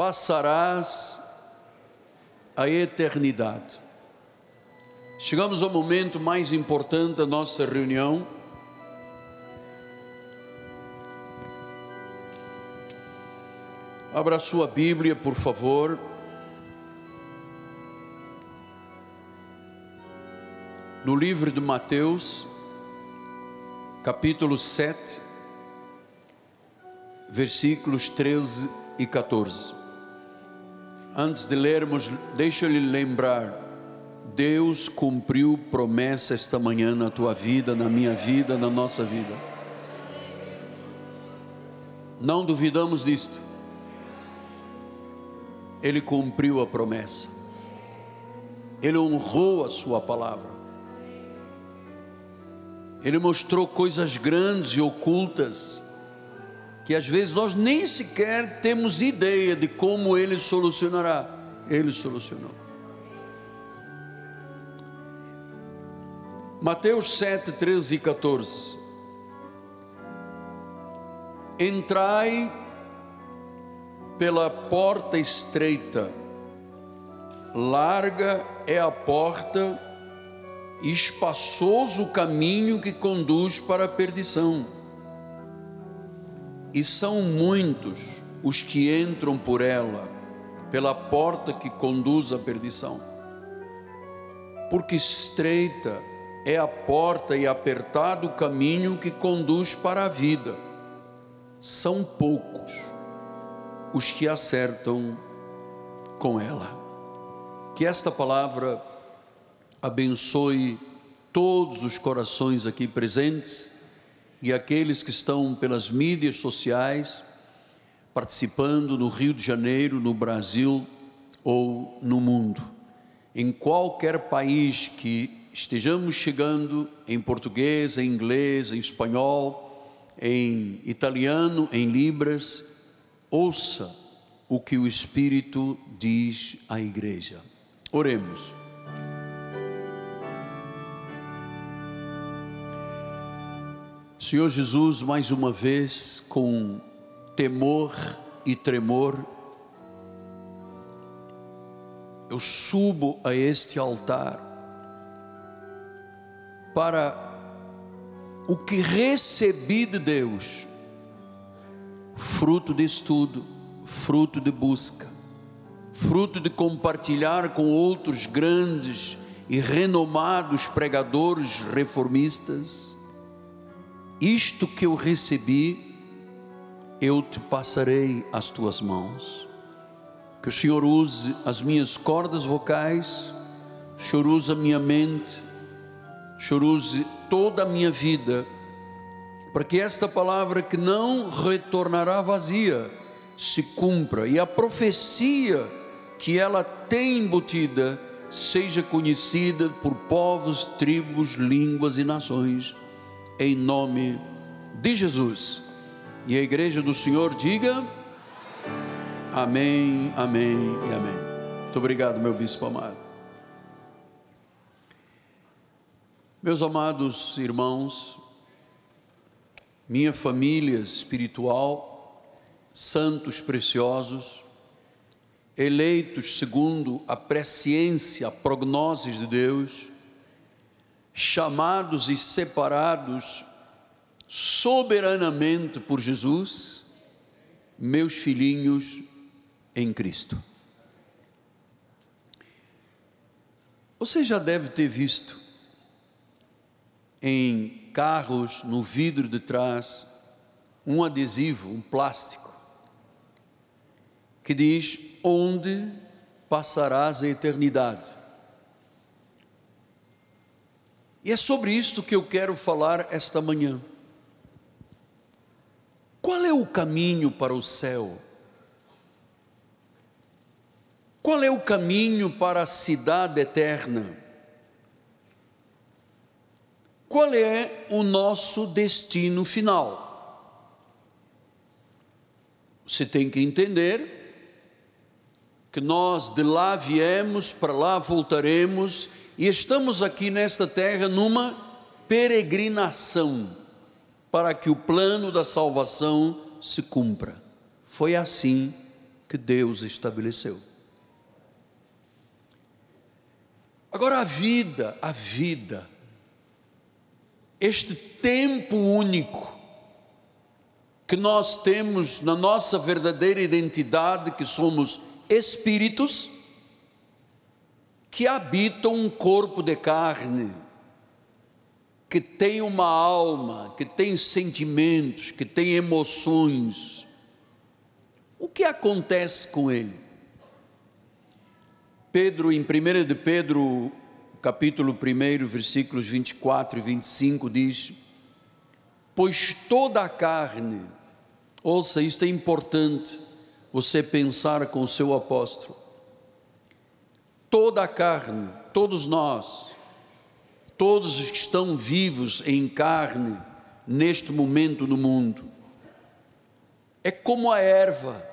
passarás a eternidade. Chegamos ao momento mais importante da nossa reunião. Abra sua Bíblia, por favor. No livro de Mateus, capítulo 7, versículos 13 e 14. Antes de lermos, deixa-lhe lembrar Deus cumpriu promessa esta manhã na tua vida, na minha vida, na nossa vida. Não duvidamos disto. Ele cumpriu a promessa. Ele honrou a sua palavra. Ele mostrou coisas grandes e ocultas que às vezes nós nem sequer temos ideia de como ele solucionará. Ele solucionou. Mateus 7, 13 e 14. Entrai pela porta estreita, larga é a porta, espaçoso o caminho que conduz para a perdição, e são muitos os que entram por ela, pela porta que conduz à perdição, porque estreita é a porta e apertado o caminho que conduz para a vida. São poucos os que acertam com ela. Que esta palavra abençoe todos os corações aqui presentes e aqueles que estão pelas mídias sociais participando no Rio de Janeiro, no Brasil ou no mundo. Em qualquer país que estejamos chegando em português, em inglês, em espanhol, em italiano, em libras, ouça o que o Espírito diz à igreja. Oremos. Senhor Jesus, mais uma vez, com temor e tremor, eu subo a este altar para o que recebi de Deus, fruto de estudo, fruto de busca, fruto de compartilhar com outros grandes e renomados pregadores reformistas, isto que eu recebi, eu te passarei às tuas mãos. Que o Senhor use as minhas cordas vocais, o Senhor use a minha mente, Senhor, use toda a minha vida, para que esta palavra que não retornará vazia se cumpra e a profecia que ela tem embutida seja conhecida por povos, tribos, línguas e nações, em nome de Jesus. E a igreja do Senhor diga: Amém, Amém e Amém. Muito obrigado, meu bispo amado. Meus amados irmãos, minha família espiritual, santos preciosos, eleitos segundo a presciência, a prognoses de Deus, chamados e separados soberanamente por Jesus, meus filhinhos em Cristo. Você já deve ter visto em carros, no vidro de trás, um adesivo, um plástico, que diz: Onde passarás a eternidade. E é sobre isto que eu quero falar esta manhã. Qual é o caminho para o céu? Qual é o caminho para a cidade eterna? qual é o nosso destino final. Você tem que entender que nós de lá viemos, para lá voltaremos e estamos aqui nesta terra numa peregrinação para que o plano da salvação se cumpra. Foi assim que Deus estabeleceu. Agora a vida, a vida, este tempo único que nós temos na nossa verdadeira identidade, que somos espíritos que habitam um corpo de carne, que tem uma alma, que tem sentimentos, que tem emoções. O que acontece com ele? Pedro, em 1 de Pedro, capítulo 1, versículos 24 e 25, diz: Pois toda a carne, ouça, isto é importante, você pensar com o seu apóstolo, toda a carne, todos nós, todos os que estão vivos em carne neste momento no mundo, é como a erva,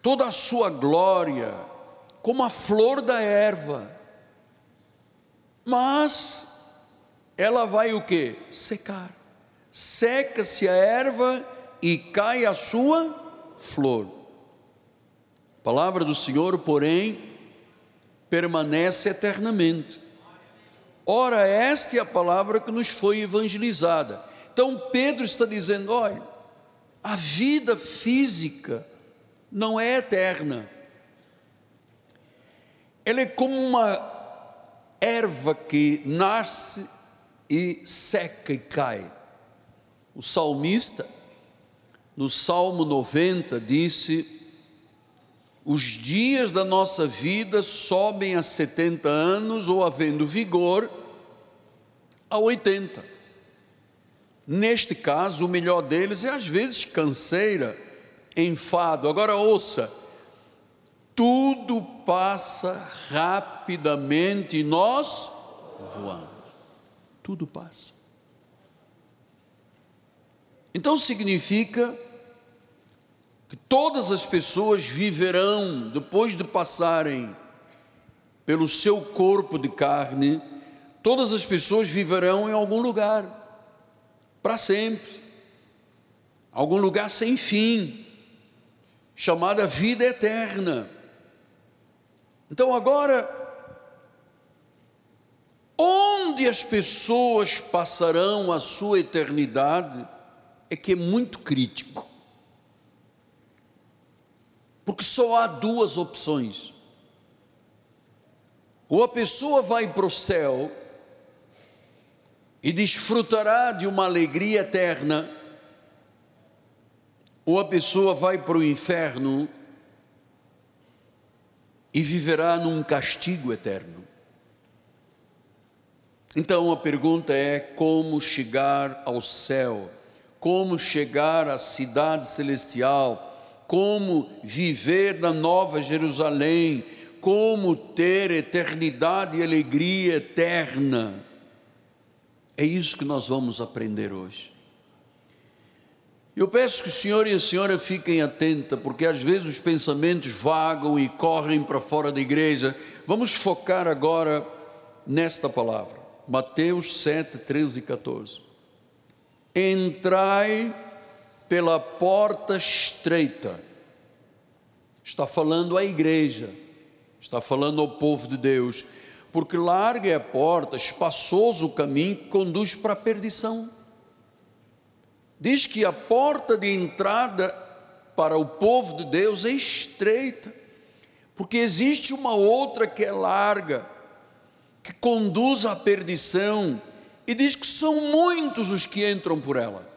toda a sua glória, como a flor da erva, mas ela vai o que? Secar. Seca-se a erva e cai a sua flor. A palavra do Senhor, porém, permanece eternamente. Ora, esta é a palavra que nos foi evangelizada. Então Pedro está dizendo: olha, a vida física não é eterna. Ela é como uma erva que nasce e seca e cai. O salmista, no Salmo 90, disse: os dias da nossa vida sobem a 70 anos ou, havendo vigor, a 80. Neste caso, o melhor deles é às vezes canseira, enfado. Agora ouça: tudo passa rapidamente e nós voamos. Tudo passa. Então significa que todas as pessoas viverão depois de passarem pelo seu corpo de carne, todas as pessoas viverão em algum lugar para sempre. Algum lugar sem fim, chamada vida eterna. Então agora onde as pessoas passarão a sua eternidade é que é muito crítico. Porque só há duas opções. Ou a pessoa vai para o céu e desfrutará de uma alegria eterna, ou a pessoa vai para o inferno e viverá num castigo eterno. Então a pergunta é: como chegar ao céu? Como chegar à cidade celestial? Como viver na Nova Jerusalém, como ter eternidade e alegria eterna. É isso que nós vamos aprender hoje. Eu peço que o senhor e a senhora fiquem atenta, porque às vezes os pensamentos vagam e correm para fora da igreja. Vamos focar agora nesta palavra. Mateus 7, 13 e 14. Entrai pela porta estreita. Está falando à igreja, está falando ao povo de Deus, porque larga é a porta, espaçoso o caminho que conduz para a perdição. Diz que a porta de entrada para o povo de Deus é estreita, porque existe uma outra que é larga, que conduz à perdição, e diz que são muitos os que entram por ela.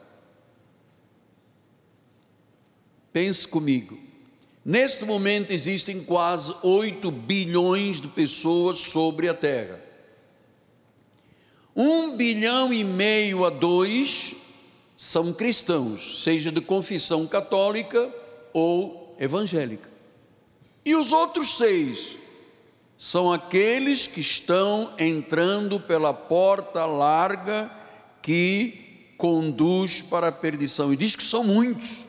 Pense comigo. Neste momento existem quase 8 bilhões de pessoas sobre a Terra. Um bilhão e meio a dois são cristãos, seja de confissão católica ou evangélica. E os outros seis são aqueles que estão entrando pela porta larga que conduz para a perdição. E diz que são muitos.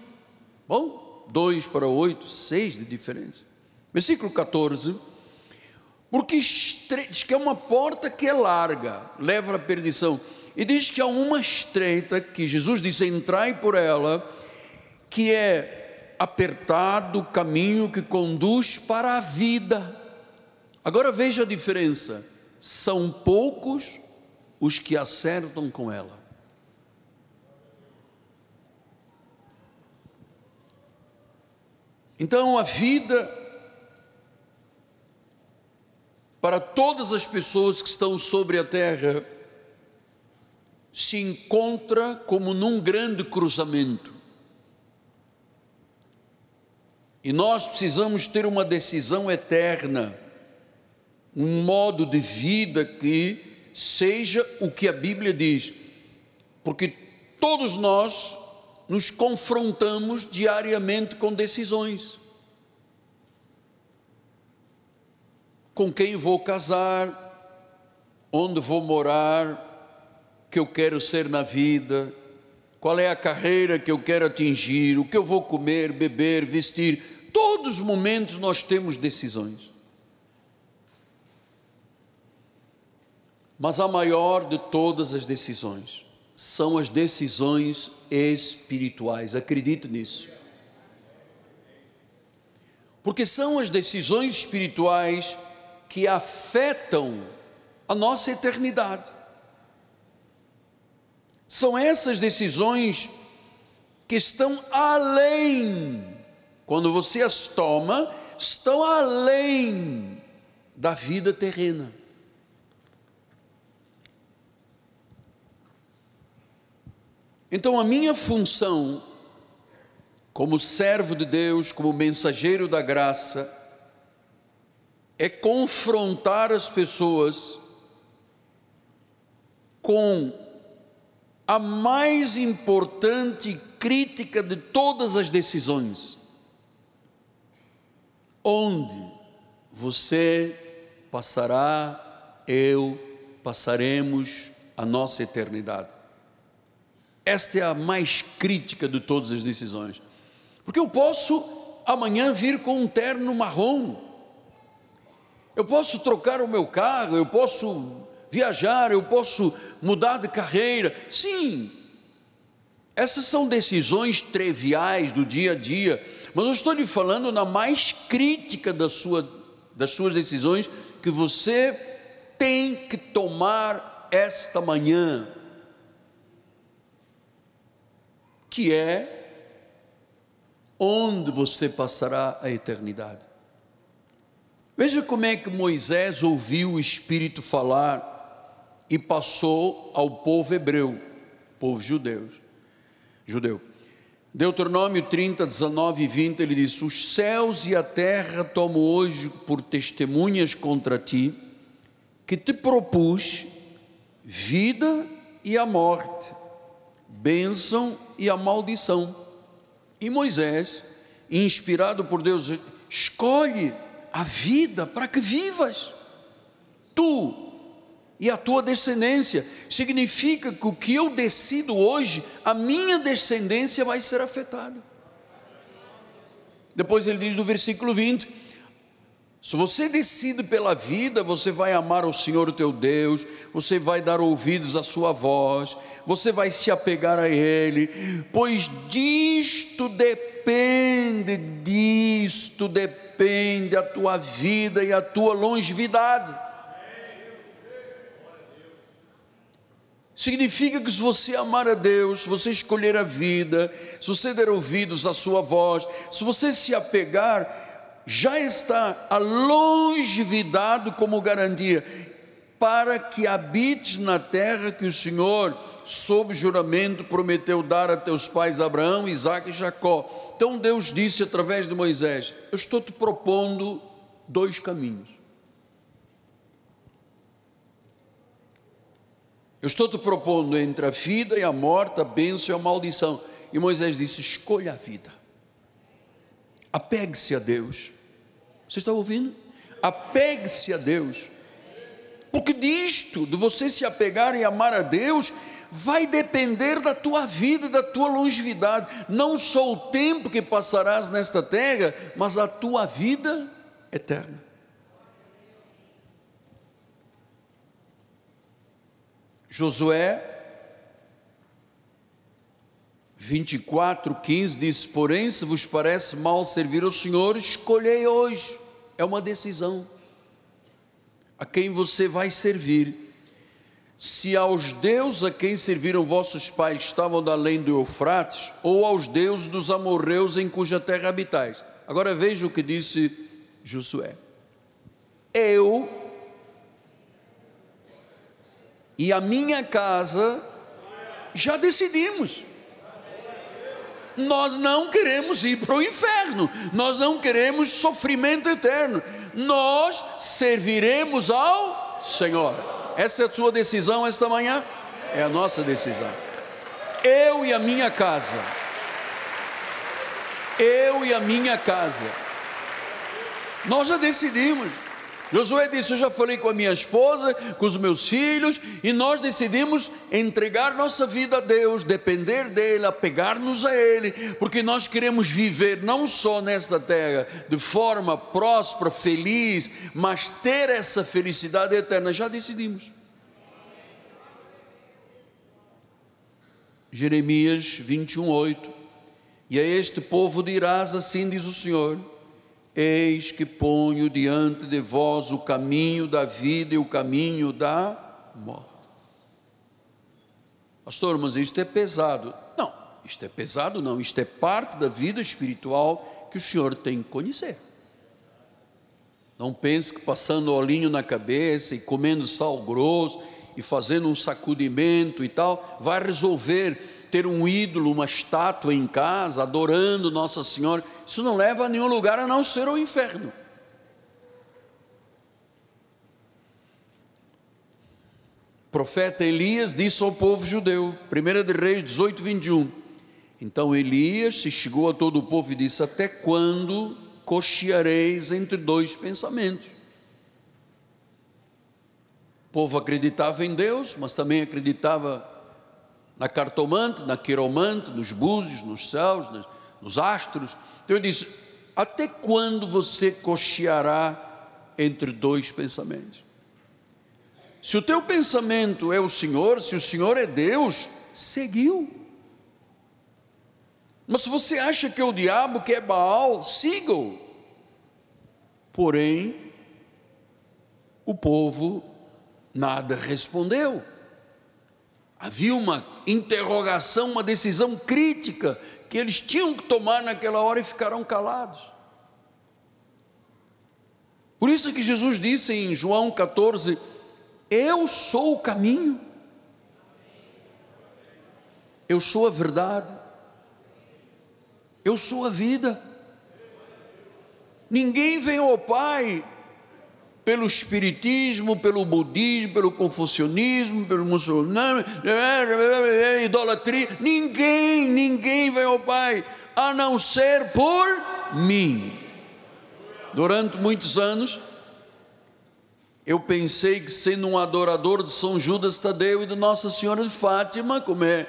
Bom, 2 para 8, 6 de diferença. Versículo 14. Porque diz que é uma porta que é larga, leva à perdição. E diz que há uma estreita, que Jesus disse: entrai por ela, que é apertado o caminho que conduz para a vida. Agora veja a diferença: são poucos os que acertam com ela. Então a vida para todas as pessoas que estão sobre a terra se encontra como num grande cruzamento. E nós precisamos ter uma decisão eterna, um modo de vida que seja o que a Bíblia diz, porque todos nós nos confrontamos diariamente com decisões. Com quem vou casar, onde vou morar, que eu quero ser na vida, qual é a carreira que eu quero atingir, o que eu vou comer, beber, vestir todos os momentos nós temos decisões. Mas a maior de todas as decisões são as decisões espirituais. Acredite nisso. Porque são as decisões espirituais que afetam a nossa eternidade. São essas decisões que estão além quando você as toma, estão além da vida terrena. Então, a minha função, como servo de Deus, como mensageiro da graça, é confrontar as pessoas com a mais importante crítica de todas as decisões onde você passará, eu passaremos a nossa eternidade. Esta é a mais crítica de todas as decisões. Porque eu posso amanhã vir com um terno marrom, eu posso trocar o meu carro, eu posso viajar, eu posso mudar de carreira. Sim, essas são decisões triviais do dia a dia mas eu estou lhe falando na mais crítica da sua, das suas decisões que você tem que tomar esta manhã, que é onde você passará a eternidade. Veja como é que Moisés ouviu o Espírito falar e passou ao povo hebreu, povo judeu. Judeu. Deuteronômio 30, 19 e 20, ele diz: Os céus e a terra tomo hoje por testemunhas contra ti, que te propus vida e a morte, bênção e a maldição. E Moisés, inspirado por Deus, escolhe a vida para que vivas. Tu e a tua descendência. Significa que o que eu decido hoje, a minha descendência vai ser afetada. Depois ele diz no versículo 20: se você decide pela vida, você vai amar o Senhor teu Deus, você vai dar ouvidos à sua voz, você vai se apegar a Ele, pois disto depende, disto depende a tua vida e a tua longevidade. Significa que se você amar a Deus, se você escolher a vida, se você der ouvidos à sua voz, se você se apegar, já está a longevidade como garantia para que habites na terra que o Senhor, sob juramento, prometeu dar a teus pais Abraão, Isaac e Jacó. Então Deus disse através de Moisés: Eu estou te propondo dois caminhos. Eu estou te propondo entre a vida e a morte, a bênção e a maldição. E Moisés disse: escolha a vida. Apegue-se a Deus. Você está ouvindo? Apegue-se a Deus. Porque disto, de você se apegar e amar a Deus, vai depender da tua vida, da tua longevidade. Não só o tempo que passarás nesta terra, mas a tua vida eterna. Josué 24, 15 diz: Porém, se vos parece mal servir ao Senhor, escolhei hoje. É uma decisão. A quem você vai servir. Se aos deuses a quem serviram vossos pais estavam da além do Eufrates, ou aos deuses dos amorreus em cuja terra habitais. Agora veja o que disse Josué. Eu e a minha casa já decidimos nós não queremos ir para o inferno, nós não queremos sofrimento eterno, nós serviremos ao Senhor. Essa é a sua decisão esta manhã? É a nossa decisão. Eu e a minha casa, eu e a minha casa, nós já decidimos. Josué disse: Eu já falei com a minha esposa, com os meus filhos, e nós decidimos entregar nossa vida a Deus, depender dEle, apegar-nos a Ele, porque nós queremos viver não só nesta terra de forma próspera, feliz, mas ter essa felicidade eterna. Já decidimos. Jeremias 21, 8: E a este povo dirás: Assim diz o Senhor Eis que ponho diante de vós o caminho da vida e o caminho da morte. Pastor, mas isto é pesado. Não, isto é pesado, não. Isto é parte da vida espiritual que o senhor tem que conhecer. Não pense que passando olhinho na cabeça e comendo sal grosso e fazendo um sacudimento e tal, vai resolver ter um ídolo, uma estátua em casa, adorando Nossa Senhora, isso não leva a nenhum lugar a não ser o inferno. O profeta Elias disse ao povo judeu, 1 de Reis 18, 21. Então Elias se chegou a todo o povo e disse: Até quando cocheareis entre dois pensamentos? O povo acreditava em Deus, mas também acreditava na cartomante, na quiromante, nos búzios, nos céus, nos astros. Então ele disse: Até quando você cocheará entre dois pensamentos? Se o teu pensamento é o Senhor, se o Senhor é Deus, seguiu. Mas se você acha que é o diabo, que é Baal, siga-o. Porém, o povo nada respondeu. Havia uma interrogação, uma decisão crítica que eles tinham que tomar naquela hora e ficaram calados. Por isso que Jesus disse em João 14: Eu sou o caminho, eu sou a verdade, eu sou a vida. Ninguém vem ao Pai pelo espiritismo, pelo budismo, pelo confucionismo, pelo muçulmano, idolatria. Ninguém, ninguém vai ao Pai a não ser por mim. Durante muitos anos, eu pensei que sendo um adorador de São Judas Tadeu e de Nossa Senhora de Fátima, como é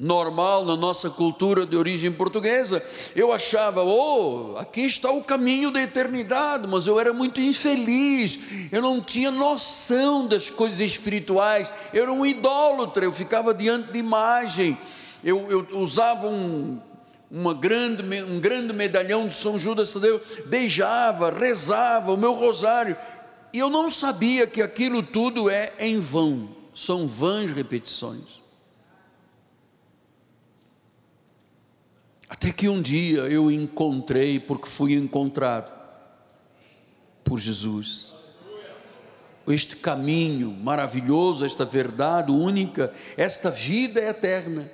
normal na nossa cultura de origem portuguesa, eu achava, oh, aqui está o caminho da eternidade, mas eu era muito infeliz, eu não tinha noção das coisas espirituais, eu era um idólatra, eu ficava diante de imagem, eu, eu usava um, uma grande, um grande medalhão de São Judas Tadeu, beijava, rezava o meu rosário, e eu não sabia que aquilo tudo é em vão, são vãs repetições. Até que um dia eu encontrei, porque fui encontrado por Jesus. Este caminho maravilhoso, esta verdade única, esta vida eterna.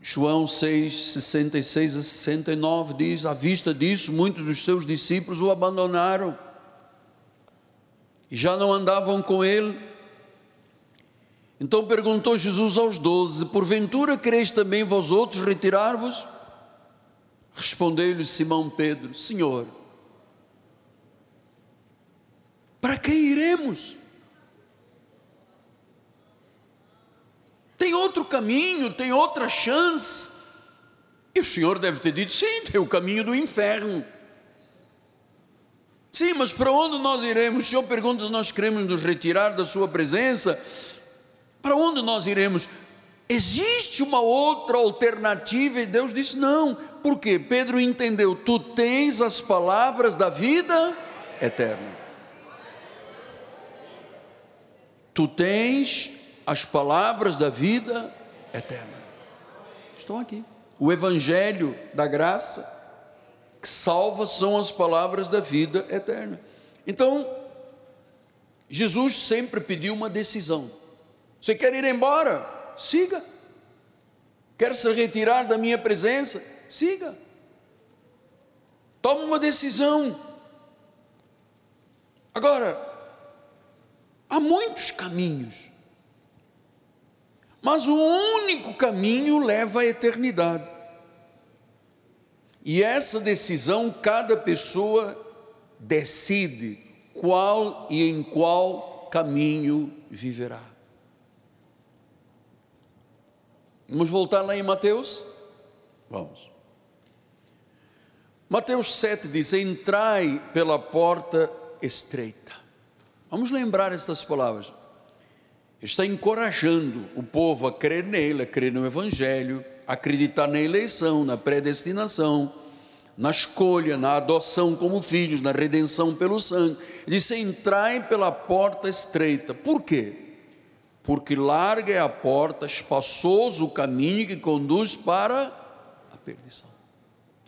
João 6, 66 a 69 diz: À vista disso, muitos dos seus discípulos o abandonaram e já não andavam com ele. Então perguntou Jesus aos doze: Porventura quereis também vós outros retirar-vos? Respondeu-lhe Simão Pedro: Senhor, para quem iremos? Tem outro caminho, tem outra chance. E o Senhor deve ter dito: sim, tem o caminho do inferno. Sim, mas para onde nós iremos? O Senhor pergunta se nós queremos nos retirar da Sua presença. Para onde nós iremos? Existe uma outra alternativa e Deus disse: não, porque Pedro entendeu: tu tens as palavras da vida eterna. Tu tens as palavras da vida eterna. Estão aqui. O Evangelho da graça que salva são as palavras da vida eterna. Então, Jesus sempre pediu uma decisão. Você quer ir embora? Siga. Quer se retirar da minha presença? Siga. Tome uma decisão. Agora, há muitos caminhos, mas o único caminho leva à eternidade. E essa decisão, cada pessoa decide qual e em qual caminho viverá. Vamos voltar lá em Mateus? Vamos. Mateus 7 diz: Entrai pela porta estreita. Vamos lembrar estas palavras. Está encorajando o povo a crer nele, a crer no Evangelho, a acreditar na eleição, na predestinação, na escolha, na adoção como filhos, na redenção pelo sangue. Disse: Entrai pela porta estreita. Por quê? Porque larga é a porta, espaçoso o caminho que conduz para a perdição.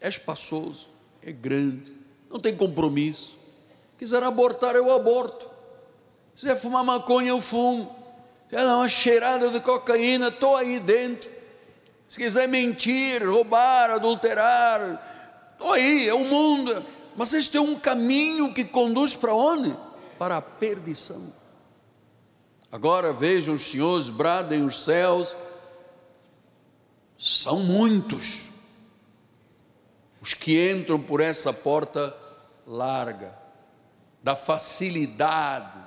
É espaçoso, é grande, não tem compromisso. Quiser abortar, eu aborto. Se quiser fumar maconha, eu fumo. Se quiser dar uma cheirada de cocaína, estou aí dentro. Se quiser mentir, roubar, adulterar, estou aí, é o mundo. Mas este é um caminho que conduz para onde? Para a perdição. Agora vejam os senhores, bradem os céus, são muitos os que entram por essa porta larga, da facilidade,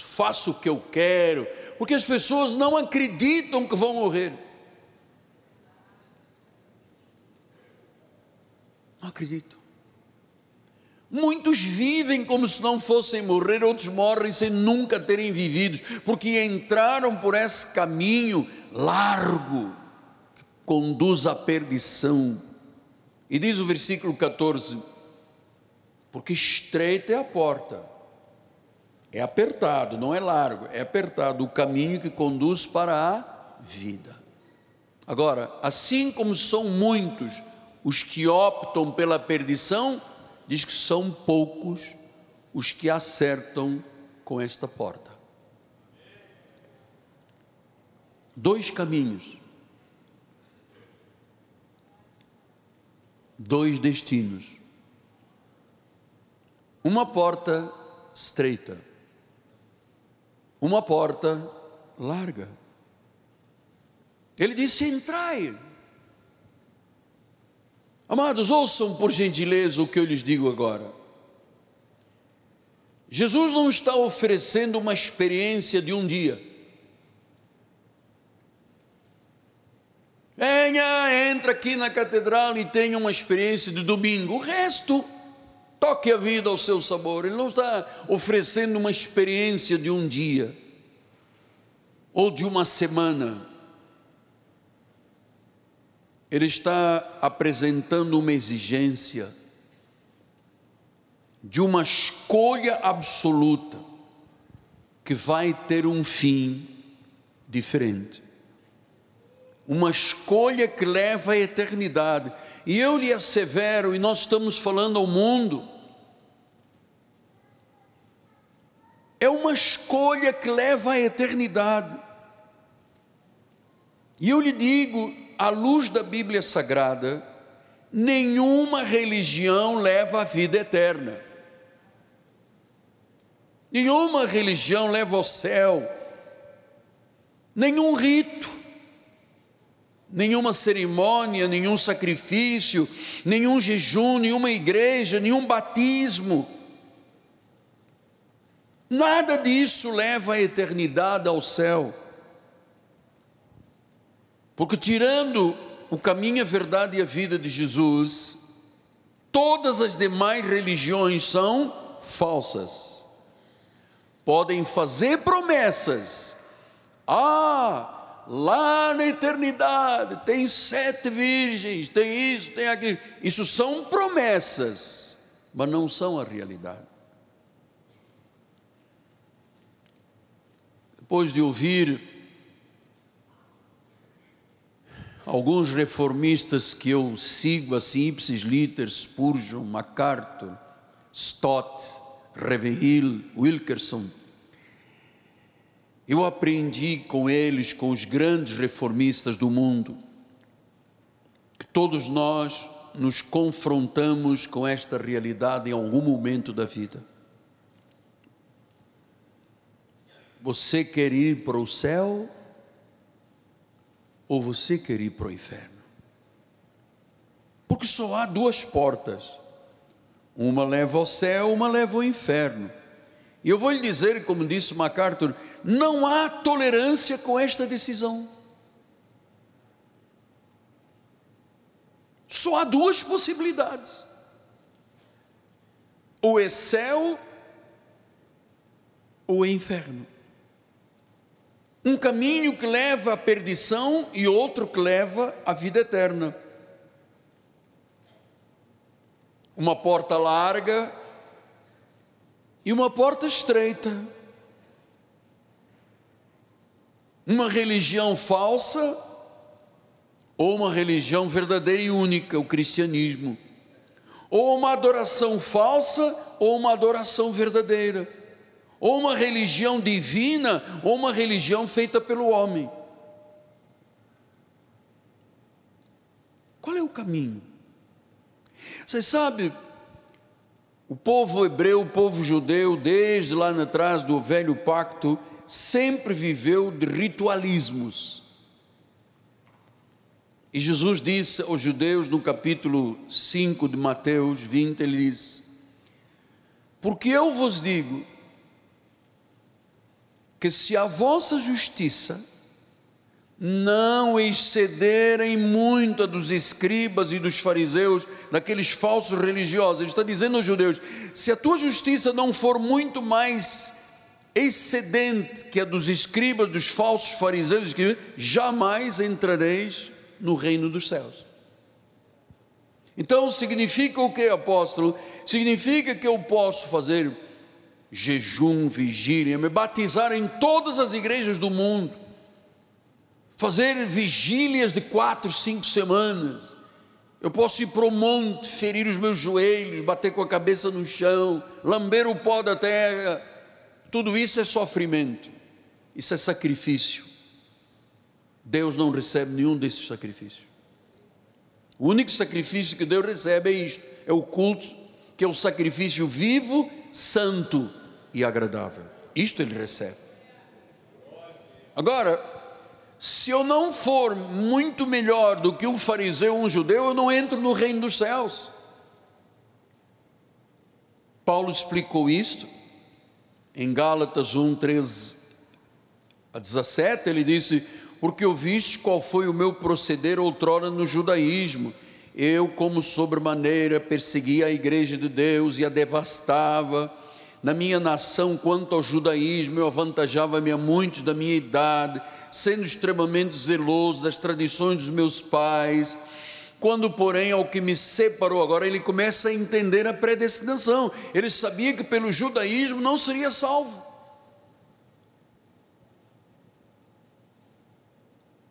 faço o que eu quero, porque as pessoas não acreditam que vão morrer. Não acreditam. Muitos vivem como se não fossem morrer, outros morrem sem nunca terem vivido, porque entraram por esse caminho largo que conduz à perdição. E diz o versículo 14: porque estreita é a porta, é apertado, não é largo, é apertado o caminho que conduz para a vida. Agora, assim como são muitos os que optam pela perdição, diz que são poucos os que acertam com esta porta. Dois caminhos, dois destinos. Uma porta estreita, uma porta larga. Ele disse: entrai. Amados, ouçam por gentileza o que eu lhes digo agora. Jesus não está oferecendo uma experiência de um dia. Venha, entra aqui na catedral e tenha uma experiência de domingo. O resto, toque a vida ao seu sabor. Ele não está oferecendo uma experiência de um dia ou de uma semana ele está apresentando uma exigência de uma escolha absoluta que vai ter um fim diferente. Uma escolha que leva à eternidade. E eu lhe assevero, e nós estamos falando ao mundo, é uma escolha que leva à eternidade. E eu lhe digo, à luz da Bíblia Sagrada, nenhuma religião leva à vida eterna. Nenhuma religião leva ao céu. Nenhum rito, nenhuma cerimônia, nenhum sacrifício, nenhum jejum, nenhuma igreja, nenhum batismo. Nada disso leva a eternidade ao céu. Porque tirando o caminho, a verdade e a vida de Jesus, todas as demais religiões são falsas. Podem fazer promessas, Ah, lá na eternidade tem sete virgens, tem isso, tem aquilo. Isso são promessas, mas não são a realidade. Depois de ouvir alguns reformistas que eu sigo, assim, Ipsis Liter, Spurgeon, MacArthur, Stott, Reveil, Wilkerson, eu aprendi com eles, com os grandes reformistas do mundo, que todos nós nos confrontamos com esta realidade em algum momento da vida. Você quer ir para o céu ou você quer ir para o inferno? Porque só há duas portas. Uma leva ao céu, uma leva ao inferno. E eu vou lhe dizer, como disse MacArthur, não há tolerância com esta decisão. Só há duas possibilidades: ou é céu ou é inferno. Um caminho que leva à perdição e outro que leva à vida eterna. Uma porta larga e uma porta estreita. Uma religião falsa ou uma religião verdadeira e única, o cristianismo. Ou uma adoração falsa ou uma adoração verdadeira ou uma religião divina, ou uma religião feita pelo homem. Qual é o caminho? Você sabe, o povo hebreu, o povo judeu, desde lá atrás do velho pacto, sempre viveu de ritualismos. E Jesus disse aos judeus no capítulo 5 de Mateus 20, ele diz: Porque eu vos digo que se a vossa justiça não excederem muito a dos escribas e dos fariseus, daqueles falsos religiosos, ele está dizendo aos judeus: se a tua justiça não for muito mais excedente que a dos escribas, dos falsos fariseus, jamais entrareis no reino dos céus. Então significa o que, apóstolo? Significa que eu posso fazer jejum, vigília, me batizar em todas as igrejas do mundo, fazer vigílias de quatro, cinco semanas. Eu posso ir para o monte, ferir os meus joelhos, bater com a cabeça no chão, lamber o pó da terra. Tudo isso é sofrimento, isso é sacrifício. Deus não recebe nenhum desses sacrifícios. O único sacrifício que Deus recebe é isto: é o culto, que é o sacrifício vivo, santo e agradável. Isto ele recebe. Agora, se eu não for muito melhor do que um fariseu um judeu, eu não entro no reino dos céus. Paulo explicou isto em Gálatas 1, 13 a 17. Ele disse: Porque eu viste qual foi o meu proceder outrora no judaísmo. Eu, como sobremaneira, perseguia a igreja de Deus e a devastava na minha nação, quanto ao judaísmo, eu avantajava-me a muitos da minha idade, sendo extremamente zeloso das tradições dos meus pais. Quando, porém, ao que me separou, agora ele começa a entender a predestinação. Ele sabia que pelo judaísmo não seria salvo.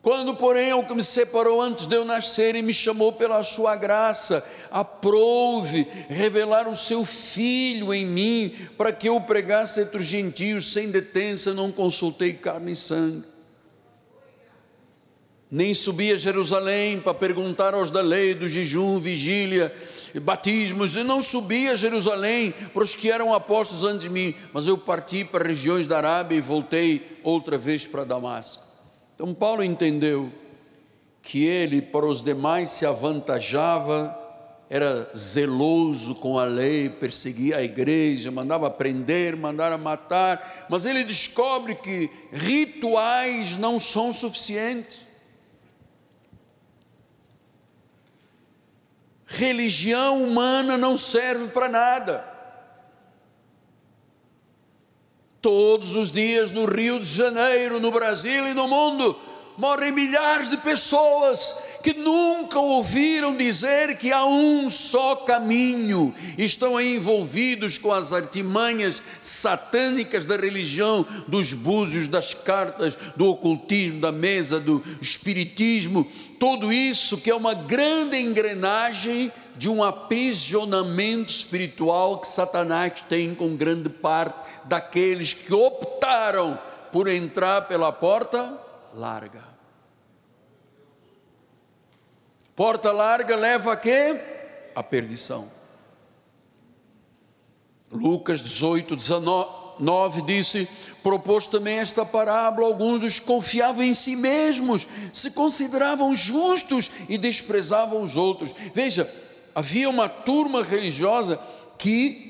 Quando, porém, ao que me separou antes de eu nascer e me chamou pela sua graça, aprouve revelar o seu filho em mim, para que eu pregasse entre os gentios sem detença, não consultei carne e sangue. Nem subi a Jerusalém para perguntar aos da lei do jejum, vigília, batismos, e não subi a Jerusalém para os que eram apóstolos antes de mim, mas eu parti para regiões da Arábia e voltei outra vez para Damasco. Então, Paulo entendeu que ele, para os demais, se avantajava, era zeloso com a lei, perseguia a igreja, mandava prender, mandava matar, mas ele descobre que rituais não são suficientes. Religião humana não serve para nada. Todos os dias no Rio de Janeiro, no Brasil e no mundo, morrem milhares de pessoas que nunca ouviram dizer que há um só caminho, estão envolvidos com as artimanhas satânicas da religião, dos búzios, das cartas, do ocultismo, da mesa, do espiritismo, tudo isso que é uma grande engrenagem de um aprisionamento espiritual que Satanás tem com grande parte daqueles que optaram por entrar pela porta larga. Porta larga leva a quê? A perdição. Lucas 18, 19 disse: propôs também esta parábola. Alguns dos confiavam em si mesmos, se consideravam justos e desprezavam os outros. Veja, havia uma turma religiosa que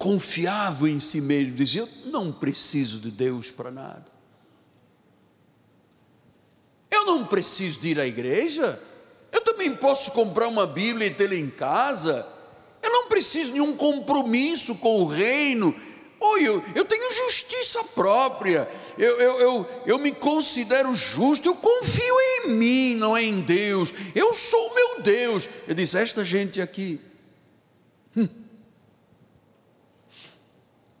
confiavam em si mesmo, diziam: não preciso de Deus para nada. Eu não preciso de ir à igreja. Eu também posso comprar uma Bíblia e tê-la em casa. Eu não preciso de nenhum compromisso com o reino. Oh, eu, eu tenho justiça própria. Eu, eu, eu, eu me considero justo. Eu confio em mim, não é em Deus. Eu sou meu Deus. Eu disse: esta gente aqui. Hum,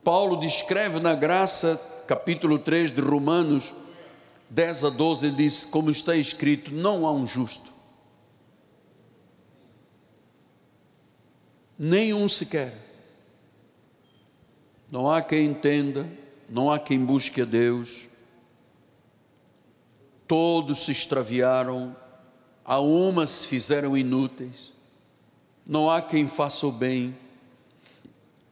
Paulo descreve na graça, capítulo 3 de Romanos 10 a 12, ele diz: Como está escrito, não há um justo, nenhum sequer. Não há quem entenda, não há quem busque a Deus. Todos se extraviaram, a uma se fizeram inúteis. Não há quem faça o bem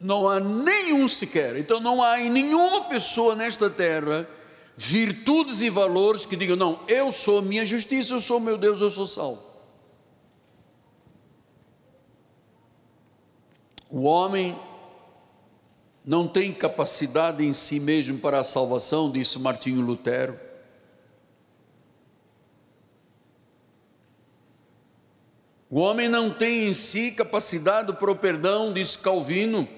não há nenhum sequer. Então não há em nenhuma pessoa nesta terra virtudes e valores que digam: não, eu sou minha justiça, eu sou meu Deus, eu sou salvo. O homem não tem capacidade em si mesmo para a salvação, disse Martinho Lutero. O homem não tem em si capacidade para o perdão, disse Calvino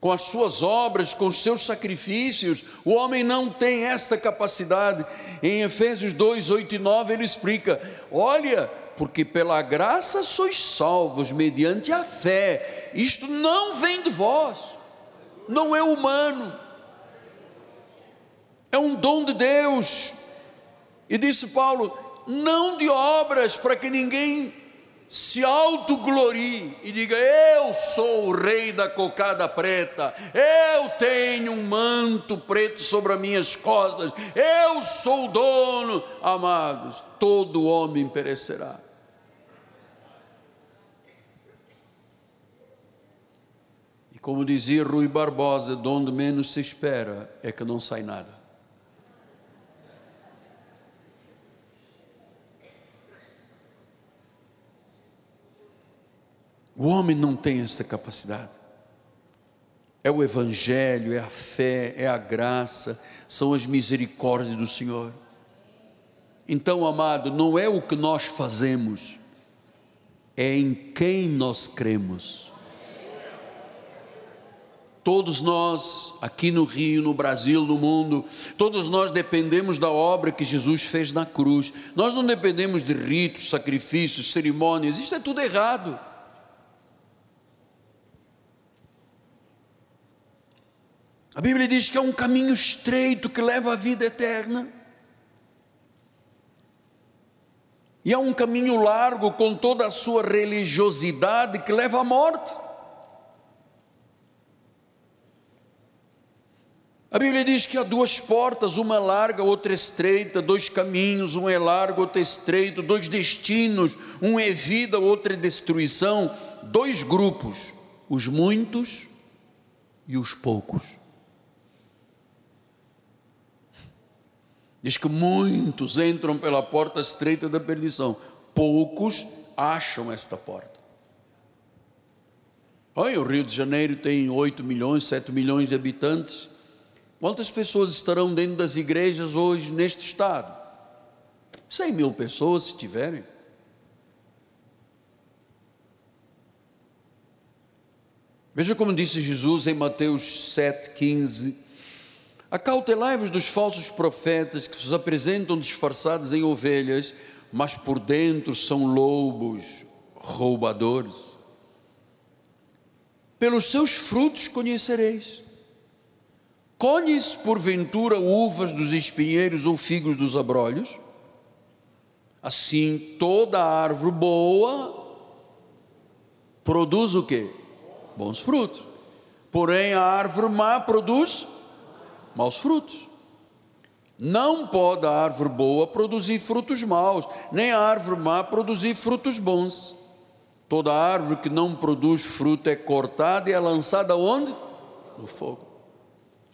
com as suas obras, com os seus sacrifícios. O homem não tem esta capacidade. Em Efésios 2, 8 e 9, ele explica: olha, porque pela graça sois salvos mediante a fé. Isto não vem de vós, não é humano, é um dom de Deus. E disse Paulo: não de obras para que ninguém se autoglorie e diga: Eu sou o rei da cocada preta, eu tenho um manto preto sobre as minhas costas, eu sou o dono, amados, todo homem perecerá. E como dizia Rui Barbosa, de onde menos se espera é que não sai nada. O homem não tem essa capacidade. É o Evangelho, é a fé, é a graça, são as misericórdias do Senhor. Então, amado, não é o que nós fazemos, é em quem nós cremos. Todos nós, aqui no Rio, no Brasil, no mundo, todos nós dependemos da obra que Jesus fez na cruz. Nós não dependemos de ritos, sacrifícios, cerimônias, isso é tudo errado. A Bíblia diz que é um caminho estreito que leva à vida eterna. E é um caminho largo com toda a sua religiosidade que leva à morte. A Bíblia diz que há duas portas, uma larga, outra estreita, dois caminhos, um é largo, outro é estreito, dois destinos, um é vida, outro é destruição, dois grupos, os muitos e os poucos. Diz que muitos entram pela porta estreita da perdição, poucos acham esta porta. Olha, o Rio de Janeiro tem 8 milhões, 7 milhões de habitantes. Quantas pessoas estarão dentro das igrejas hoje neste estado? 100 mil pessoas, se tiverem. Veja como disse Jesus em Mateus 7,15 Acautelai-vos dos falsos profetas que se apresentam disfarçados em ovelhas, mas por dentro são lobos roubadores. Pelos seus frutos conhecereis. Colhes porventura uvas dos espinheiros ou figos dos abrolhos? Assim, toda árvore boa produz o que? Bons frutos. Porém, a árvore má produz maus frutos. Não pode a árvore boa produzir frutos maus, nem a árvore má produzir frutos bons. Toda árvore que não produz fruto é cortada e é lançada onde? No fogo.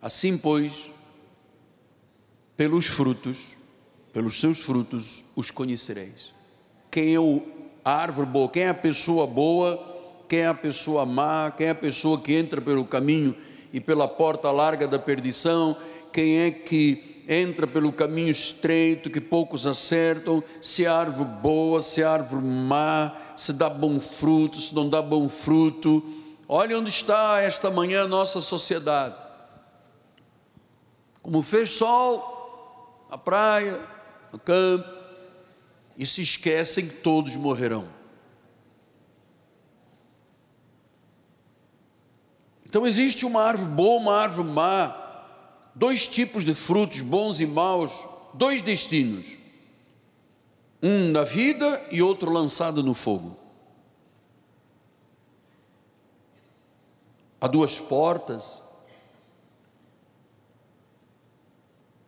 Assim, pois, pelos frutos, pelos seus frutos os conhecereis. Quem é a árvore boa, quem é a pessoa boa, quem é a pessoa má, quem é a pessoa que entra pelo caminho e pela porta larga da perdição, quem é que entra pelo caminho estreito que poucos acertam, se árvore boa, se árvore má, se dá bom fruto, se não dá bom fruto. Olha onde está esta manhã a nossa sociedade. Como fez sol na praia, no campo, e se esquecem que todos morrerão. Então existe uma árvore boa, uma árvore má, dois tipos de frutos bons e maus, dois destinos. Um na vida e outro lançado no fogo. Há duas portas,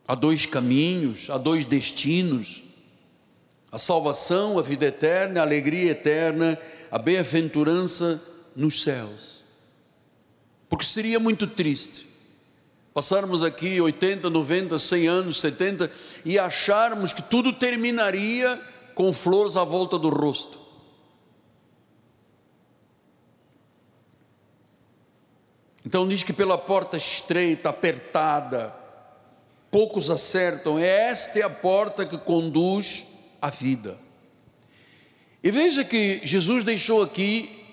há dois caminhos, há dois destinos: a salvação, a vida eterna, a alegria eterna, a bem-aventurança nos céus. Porque seria muito triste passarmos aqui 80, 90, 100 anos, 70 e acharmos que tudo terminaria com flores à volta do rosto. Então diz que pela porta estreita, apertada, poucos acertam, é esta é a porta que conduz à vida. E veja que Jesus deixou aqui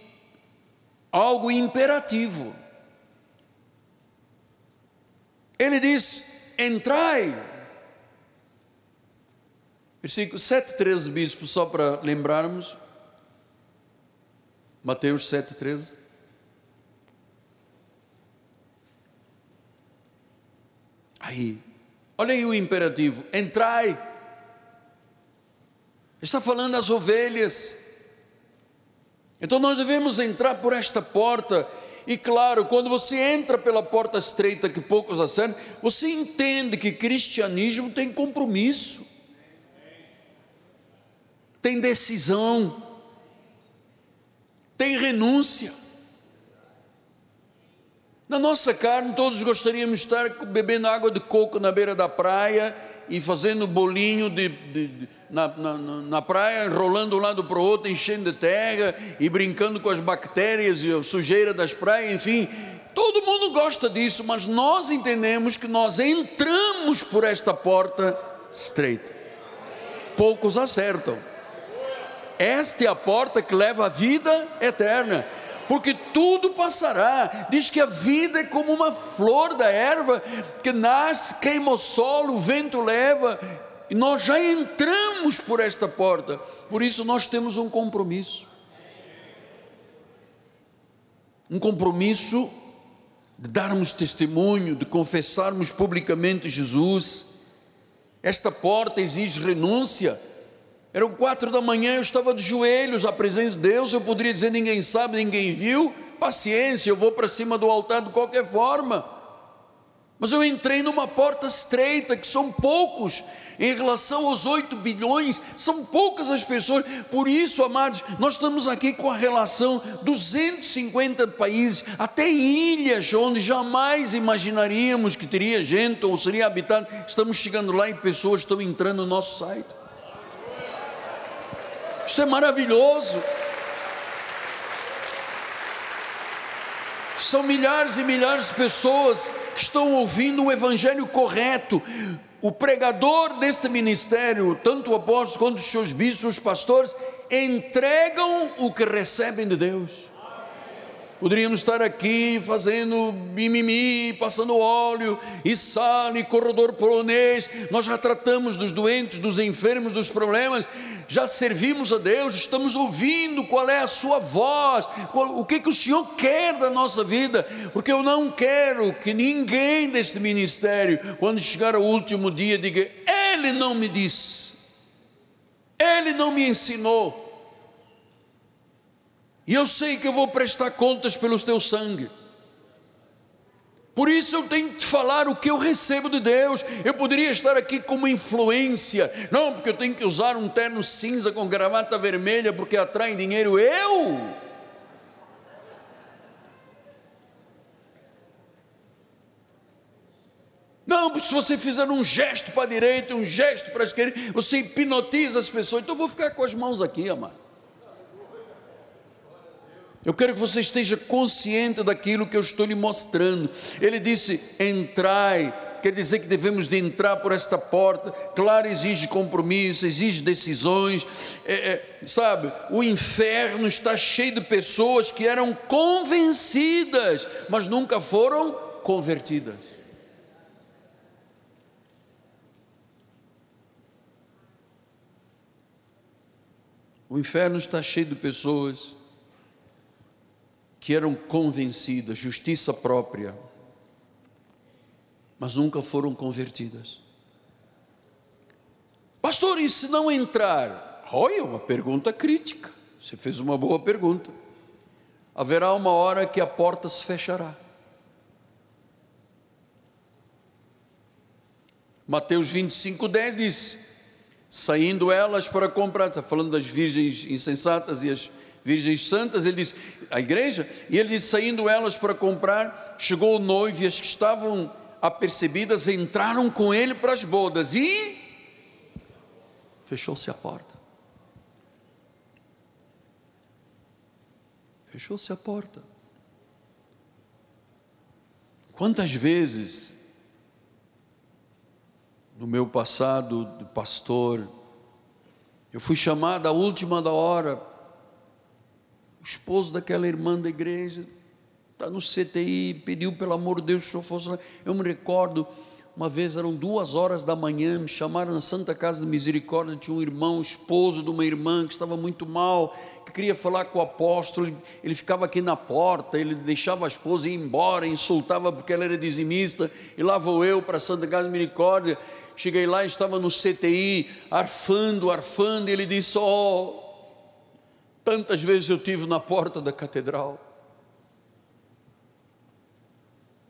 algo imperativo. Ele diz: entrai. Versículo 7, 13, bispo, só para lembrarmos. Mateus 7, 13. Aí, olha aí o imperativo: entrai. Está falando as ovelhas. Então nós devemos entrar por esta porta e claro, quando você entra pela porta estreita que poucos acertam, você entende que cristianismo tem compromisso, tem decisão, tem renúncia. Na nossa carne, todos gostaríamos de estar bebendo água de coco na beira da praia e fazendo bolinho de, de, de na, na, na praia, rolando um lado para o outro, enchendo de terra e brincando com as bactérias e a sujeira das praias, enfim. Todo mundo gosta disso, mas nós entendemos que nós entramos por esta porta estreita. Poucos acertam. Esta é a porta que leva à vida eterna porque tudo passará. Diz que a vida é como uma flor da erva que nasce, queima o solo, o vento leva, e nós já entramos por esta porta, por isso nós temos um compromisso. Um compromisso de darmos testemunho, de confessarmos publicamente Jesus. Esta porta exige renúncia. Eram quatro da manhã, eu estava de joelhos à presença de Deus. Eu poderia dizer: ninguém sabe, ninguém viu. Paciência, eu vou para cima do altar de qualquer forma. Mas eu entrei numa porta estreita, que são poucos em relação aos 8 bilhões, são poucas as pessoas. Por isso, amados, nós estamos aqui com a relação 250 países, até ilhas onde jamais imaginaríamos que teria gente ou seria habitado. Estamos chegando lá e pessoas estão entrando no nosso site. Isso é maravilhoso. São milhares e milhares de pessoas que estão ouvindo o evangelho correto, o pregador deste ministério, tanto o apóstolo quanto os seus bispos, os pastores, entregam o que recebem de Deus. Poderíamos estar aqui fazendo mimimi, passando óleo e sal e corredor polonês. Nós já tratamos dos doentes, dos enfermos, dos problemas. Já servimos a Deus, estamos ouvindo qual é a sua voz, qual, o que, que o Senhor quer da nossa vida, porque eu não quero que ninguém deste ministério, quando chegar o último dia, diga: Ele não me disse, Ele não me ensinou. E eu sei que eu vou prestar contas pelo teu sangue. Por isso eu tenho que te falar o que eu recebo de Deus. Eu poderia estar aqui como influência, não, porque eu tenho que usar um terno cinza com gravata vermelha porque atrai dinheiro. Eu? Não, porque se você fizer um gesto para a direita, um gesto para a esquerda, você hipnotiza as pessoas. Então eu vou ficar com as mãos aqui, amado. Eu quero que você esteja consciente daquilo que eu estou lhe mostrando. Ele disse: entrai, quer dizer que devemos de entrar por esta porta. Claro, exige compromisso, exige decisões. É, é, sabe, o inferno está cheio de pessoas que eram convencidas, mas nunca foram convertidas. O inferno está cheio de pessoas que eram convencidas, justiça própria, mas nunca foram convertidas. Pastor, e se não entrar? Olha, uma pergunta crítica. Você fez uma boa pergunta. Haverá uma hora que a porta se fechará. Mateus 25, 10 diz: Saindo elas para comprar, está falando das virgens insensatas e as virgens santas, ele diz, a igreja, e ele saindo elas para comprar, chegou o noivo e as que estavam apercebidas entraram com ele para as bodas e fechou-se a porta. Fechou-se a porta. Quantas vezes no meu passado de pastor, eu fui chamado à última da hora o esposo daquela irmã da igreja está no CTI, pediu pelo amor de Deus que o senhor fosse lá. Eu me recordo, uma vez eram duas horas da manhã, me chamaram na Santa Casa de Misericórdia, tinha um irmão, esposo de uma irmã que estava muito mal, que queria falar com o apóstolo, ele, ele ficava aqui na porta, ele deixava a esposa ir embora, insultava porque ela era dizimista, e lá vou eu para a Santa Casa de Misericórdia, cheguei lá, estava no CTI, arfando, arfando, e ele disse, oh, Tantas vezes eu tive na porta da catedral.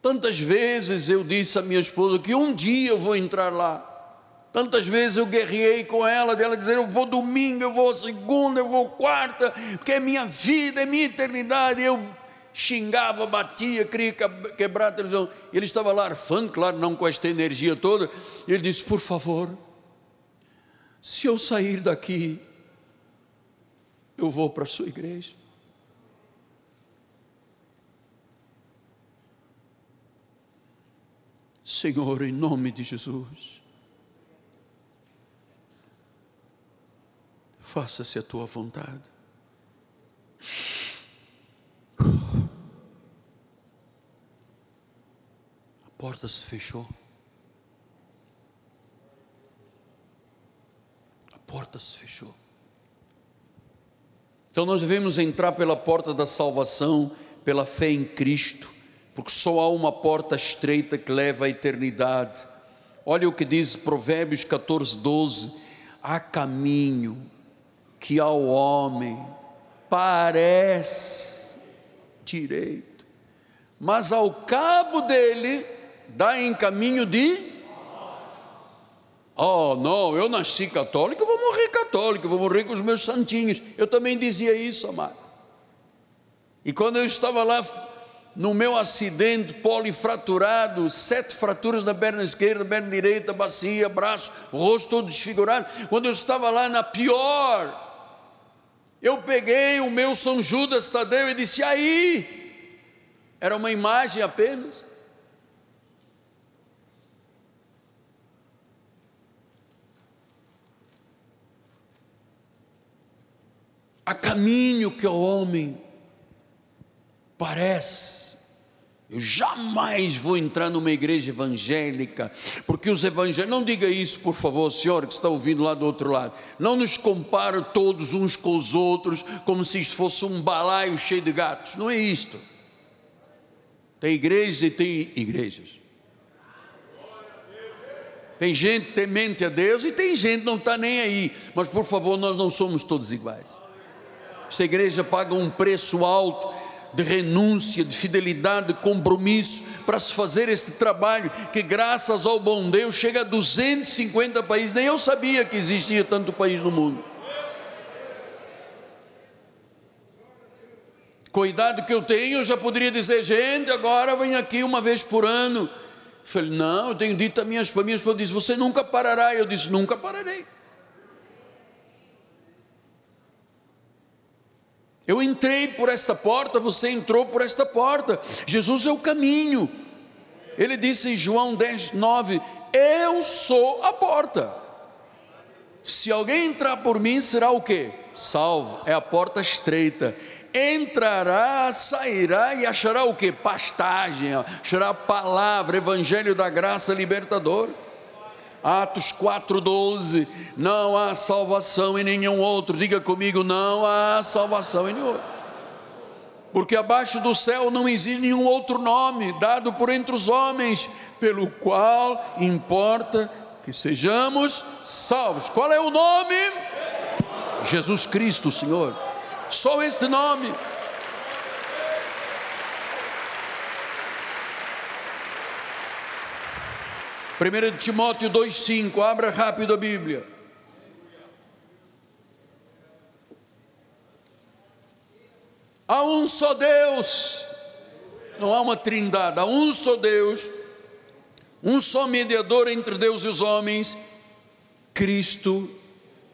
Tantas vezes eu disse à minha esposa que um dia eu vou entrar lá. Tantas vezes eu guerrei com ela, dela dizer: Eu vou domingo, eu vou segunda, eu vou quarta, porque é minha vida, é minha eternidade. Eu xingava, batia, queria quebrar a televisão. Ele estava lá arfando, claro, não com esta energia toda. E ele disse: Por favor, se eu sair daqui, eu vou para a sua igreja. Senhor, em nome de Jesus, faça-se a tua vontade. A porta se fechou. A porta se fechou. Então nós devemos entrar pela porta da salvação, pela fé em Cristo, porque só há uma porta estreita que leva à eternidade. Olha o que diz Provérbios 14, 12: há caminho que ao homem parece direito, mas ao cabo dele dá em caminho de Oh, não, eu nasci católico, eu vou morrer católico, eu vou morrer com os meus santinhos. Eu também dizia isso, amado. E quando eu estava lá no meu acidente polifraturado, sete fraturas na perna esquerda, perna direita, bacia, braço, rosto todo desfigurado. Quando eu estava lá na pior, eu peguei o meu São Judas Tadeu e disse: aí, era uma imagem apenas. Há caminho que o homem parece. Eu jamais vou entrar numa igreja evangélica, porque os evangélicos, não diga isso, por favor, senhor que está ouvindo lá do outro lado. Não nos compare todos uns com os outros, como se isto fosse um balaio cheio de gatos. Não é isto. Tem igrejas e tem igrejas. Tem gente temente a Deus e tem gente que não está nem aí. Mas por favor, nós não somos todos iguais. Esta igreja paga um preço alto de renúncia, de fidelidade, de compromisso para se fazer este trabalho que, graças ao bom Deus, chega a 250 países. Nem eu sabia que existia tanto país no mundo. Idade que eu tenho, eu já poderia dizer, gente, agora vem aqui uma vez por ano. falei, não, eu tenho dito a minhas famílias, eu disse, você nunca parará. Eu disse, nunca pararei. Eu entrei por esta porta, você entrou por esta porta. Jesus é o caminho. Ele disse em João 10, 9: Eu sou a porta. Se alguém entrar por mim, será o que? Salvo. É a porta estreita. Entrará, sairá e achará o que? Pastagem, achará palavra, evangelho da graça libertador. Atos 4,12: Não há salvação em nenhum outro. Diga comigo: não há salvação em nenhum outro. Porque abaixo do céu não existe nenhum outro nome dado por entre os homens, pelo qual importa que sejamos salvos. Qual é o nome? Jesus Cristo, Senhor. Só este nome. 1 Timóteo 2,5, abra rápido a Bíblia. Há um só Deus, não há uma trindade, há um só Deus, um só mediador entre Deus e os homens, Cristo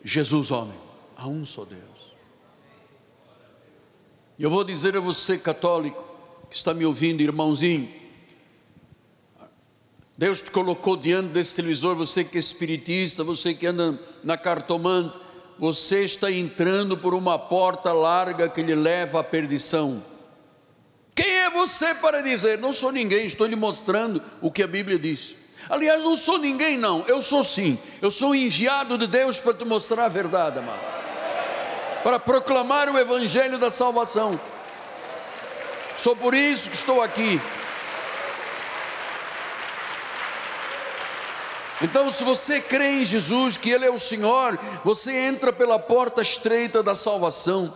Jesus, homem. Há um só Deus. Eu vou dizer a você, católico, que está me ouvindo, irmãozinho, Deus te colocou diante desse televisor, você que é espiritista, você que anda na cartomante, você está entrando por uma porta larga que lhe leva à perdição. Quem é você para dizer? Não sou ninguém, estou lhe mostrando o que a Bíblia diz. Aliás, não sou ninguém, não, eu sou sim, eu sou enviado de Deus para te mostrar a verdade, amado, para proclamar o Evangelho da salvação. Sou por isso que estou aqui. Então, se você crê em Jesus, que Ele é o Senhor, você entra pela porta estreita da salvação.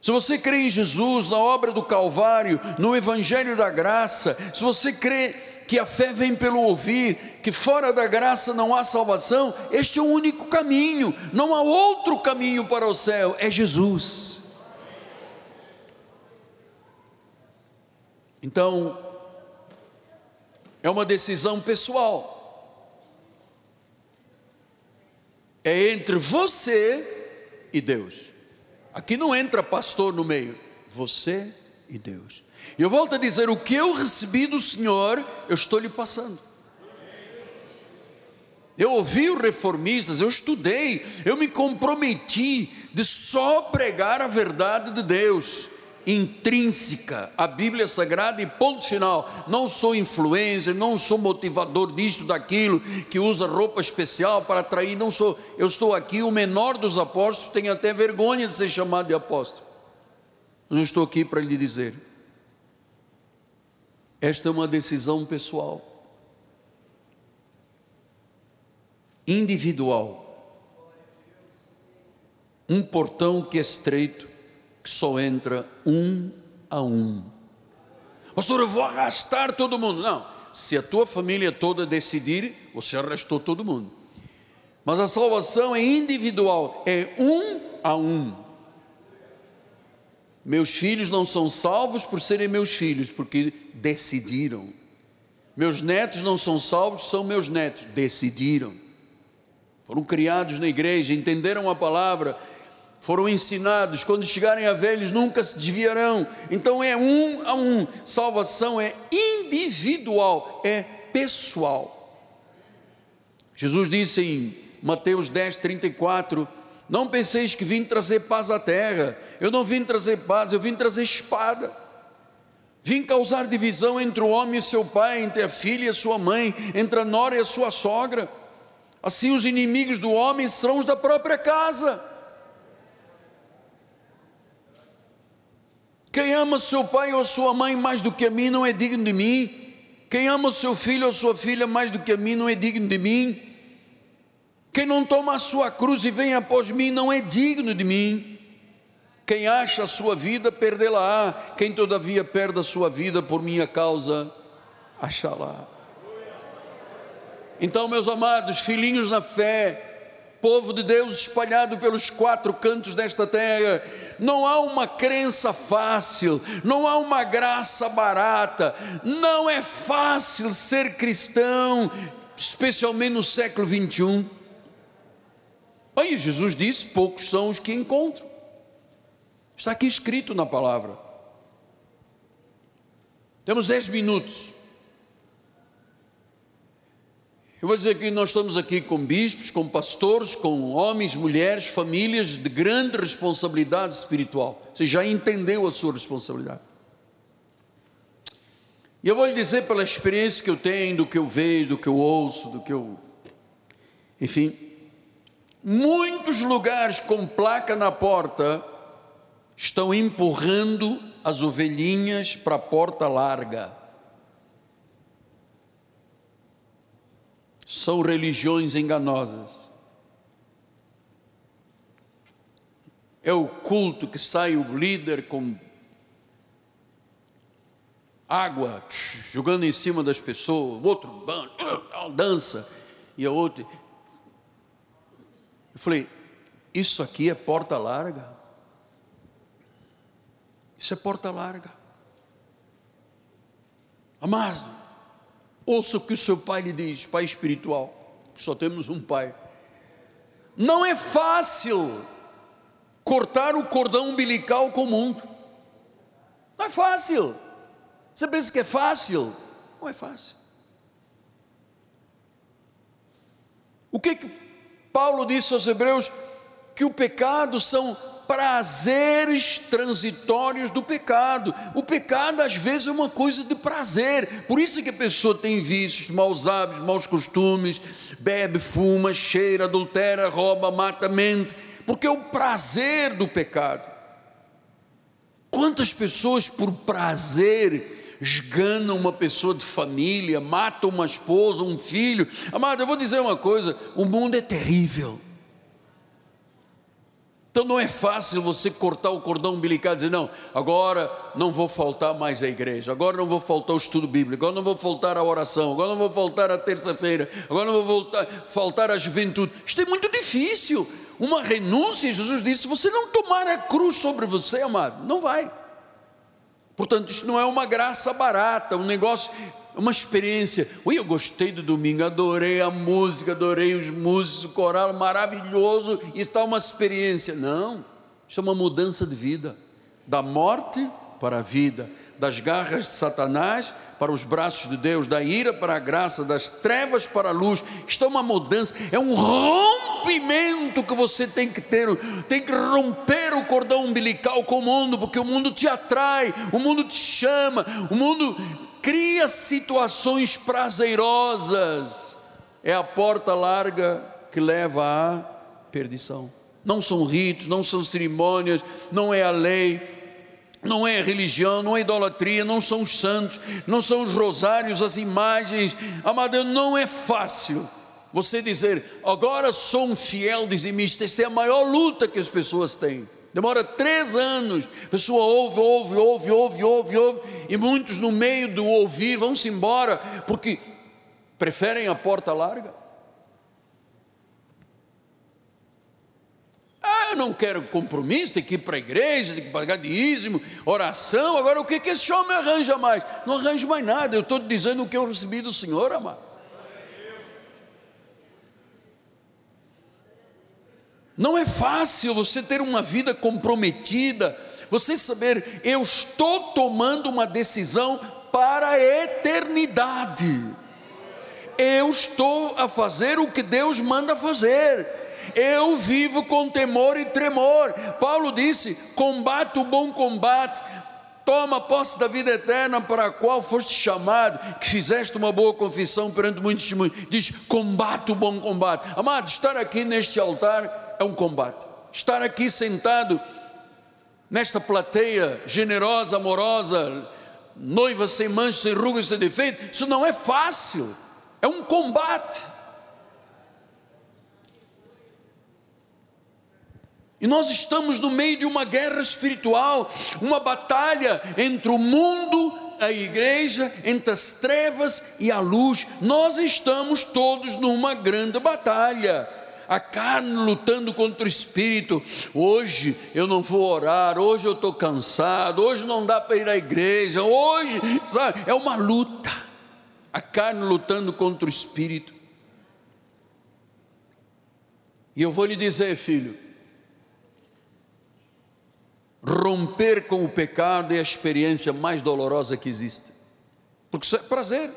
Se você crê em Jesus, na obra do Calvário, no Evangelho da graça, se você crê que a fé vem pelo ouvir, que fora da graça não há salvação, este é o único caminho, não há outro caminho para o céu, é Jesus. Então, é uma decisão pessoal. É entre você e Deus. Aqui não entra pastor no meio, você e Deus. E eu volto a dizer: o que eu recebi do Senhor, eu estou lhe passando. Eu ouvi os reformistas, eu estudei, eu me comprometi de só pregar a verdade de Deus intrínseca à Bíblia Sagrada e ponto final. Não sou influencer, não sou motivador disto, daquilo, que usa roupa especial para atrair, não sou. Eu estou aqui, o menor dos apóstolos, tem até vergonha de ser chamado de apóstolo. Não estou aqui para lhe dizer. Esta é uma decisão pessoal, individual. Um portão que é estreito, que só entra um a um. Pastor, eu vou arrastar todo mundo. Não, se a tua família toda decidir, você arrastou todo mundo. Mas a salvação é individual, é um a um. Meus filhos não são salvos por serem meus filhos, porque decidiram. Meus netos não são salvos, são meus netos, decidiram. Foram criados na igreja, entenderam a palavra, foram ensinados, quando chegarem a velhos nunca se desviarão. Então é um a um. Salvação é individual, é pessoal. Jesus disse em Mateus 10, 34: Não penseis que vim trazer paz à terra. Eu não vim trazer paz, eu vim trazer espada. Vim causar divisão entre o homem e seu pai, entre a filha e a sua mãe, entre a nora e a sua sogra. Assim os inimigos do homem serão os da própria casa. Quem ama seu pai ou sua mãe mais do que a mim não é digno de mim. Quem ama seu filho ou sua filha mais do que a mim não é digno de mim. Quem não toma a sua cruz e vem após mim não é digno de mim. Quem acha a sua vida, perdê-la-á. Quem todavia perde a sua vida por minha causa, achará. Então, meus amados, filhinhos na fé, povo de Deus espalhado pelos quatro cantos desta terra, não há uma crença fácil, não há uma graça barata, não é fácil ser cristão, especialmente no século 21. Aí Jesus disse: poucos são os que encontram. Está aqui escrito na palavra. Temos dez minutos. Eu vou dizer que nós estamos aqui com bispos, com pastores, com homens, mulheres, famílias de grande responsabilidade espiritual. Você já entendeu a sua responsabilidade. E eu vou lhe dizer pela experiência que eu tenho, do que eu vejo, do que eu ouço, do que eu. Enfim, muitos lugares com placa na porta estão empurrando as ovelhinhas para a porta larga. São religiões enganosas. É o culto que sai o líder com água jogando em cima das pessoas, o outro dança e a outra. Eu falei, isso aqui é porta larga. Isso é porta larga. Amado, ouça o que o seu pai lhe diz, pai espiritual, que só temos um pai. Não é fácil cortar o cordão umbilical com o mundo. Não é fácil. Você pensa que é fácil? Não é fácil. O que, que Paulo disse aos Hebreus? Que o pecado são prazeres transitórios do pecado. O pecado às vezes é uma coisa de prazer. Por isso que a pessoa tem vícios, maus hábitos, maus costumes, bebe, fuma, cheira, adultera, rouba, mata, mente, porque é o prazer do pecado. Quantas pessoas por prazer esganam uma pessoa de família, matam uma esposa, um filho. Amado, eu vou dizer uma coisa: o mundo é terrível. Então não é fácil você cortar o cordão umbilical e dizer, não, agora não vou faltar mais à igreja, agora não vou faltar o estudo bíblico, agora não vou faltar a oração, agora não vou faltar a terça-feira, agora não vou voltar, faltar a juventude. Isto é muito difícil. Uma renúncia, Jesus disse: você não tomar a cruz sobre você, amado, não vai. Portanto, isso não é uma graça barata, um negócio uma experiência. Ui, eu gostei do domingo, adorei a música, adorei os músicos, o coral maravilhoso, e está uma experiência. Não, isso é uma mudança de vida, da morte para a vida, das garras de Satanás para os braços de Deus, da ira para a graça, das trevas para a luz. Isto é uma mudança, é um rompimento que você tem que ter, tem que romper o cordão umbilical com o mundo, porque o mundo te atrai, o mundo te chama, o mundo cria situações prazerosas, é a porta larga que leva à perdição. Não são ritos, não são cerimônias, não é a lei, não é a religião, não é idolatria, não são os santos, não são os rosários, as imagens. Amado, não é fácil você dizer, agora sou um fiel dizimista. Essa é a maior luta que as pessoas têm. Demora três anos. A pessoa ouve, ouve, ouve, ouve, ouve, ouve. E muitos, no meio do ouvir, vão-se embora, porque preferem a porta larga. Ah, eu não quero compromisso, tem que ir para a igreja, tem que pagar dízimo, oração. Agora, o que, que esse homem arranja mais? Não arranjo mais nada. Eu estou dizendo o que eu recebi do Senhor, amado. Não é fácil você ter uma vida comprometida, você saber, eu estou tomando uma decisão para a eternidade. Eu estou a fazer o que Deus manda fazer. Eu vivo com temor e tremor. Paulo disse: combate o bom combate, toma posse da vida eterna para a qual foste chamado, que fizeste uma boa confissão perante muitos testemunhos. Diz: combate o bom combate. Amado, estar aqui neste altar é um combate. Estar aqui sentado nesta plateia generosa, amorosa, noiva sem mancha, sem rugas, sem defeito, isso não é fácil, é um combate. E nós estamos no meio de uma guerra espiritual, uma batalha entre o mundo, a igreja, entre as trevas e a luz. Nós estamos todos numa grande batalha a carne lutando contra o espírito. Hoje eu não vou orar, hoje eu estou cansado, hoje não dá para ir à igreja, hoje, sabe, é uma luta. A carne lutando contra o espírito. E eu vou lhe dizer, filho, romper com o pecado é a experiência mais dolorosa que existe, porque isso é prazer.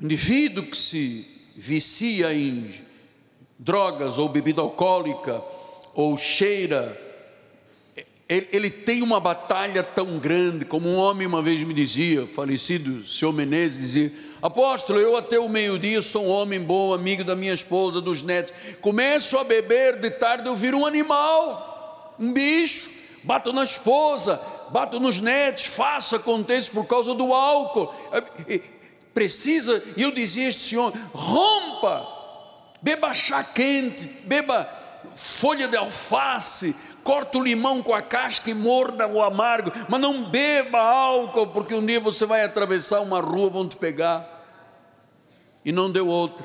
O indivíduo que se vicia em drogas ou bebida alcoólica ou cheira, ele, tem uma batalha tão grande, como um homem uma vez me dizia, falecido senhor Menezes, dizia: Apóstolo, eu até o meio-dia sou um homem bom, amigo da minha esposa, dos netos. Começo a beber, de tarde eu viro um animal, um bicho, bato na esposa, bato nos netos, faço, acontece por causa do álcool precisa, e eu dizia a este senhor: rompa, beba chá quente, beba folha de alface, corta o limão com a casca e morda o amargo, mas não beba álcool, porque um dia você vai atravessar uma rua, vão te pegar. E não deu outra.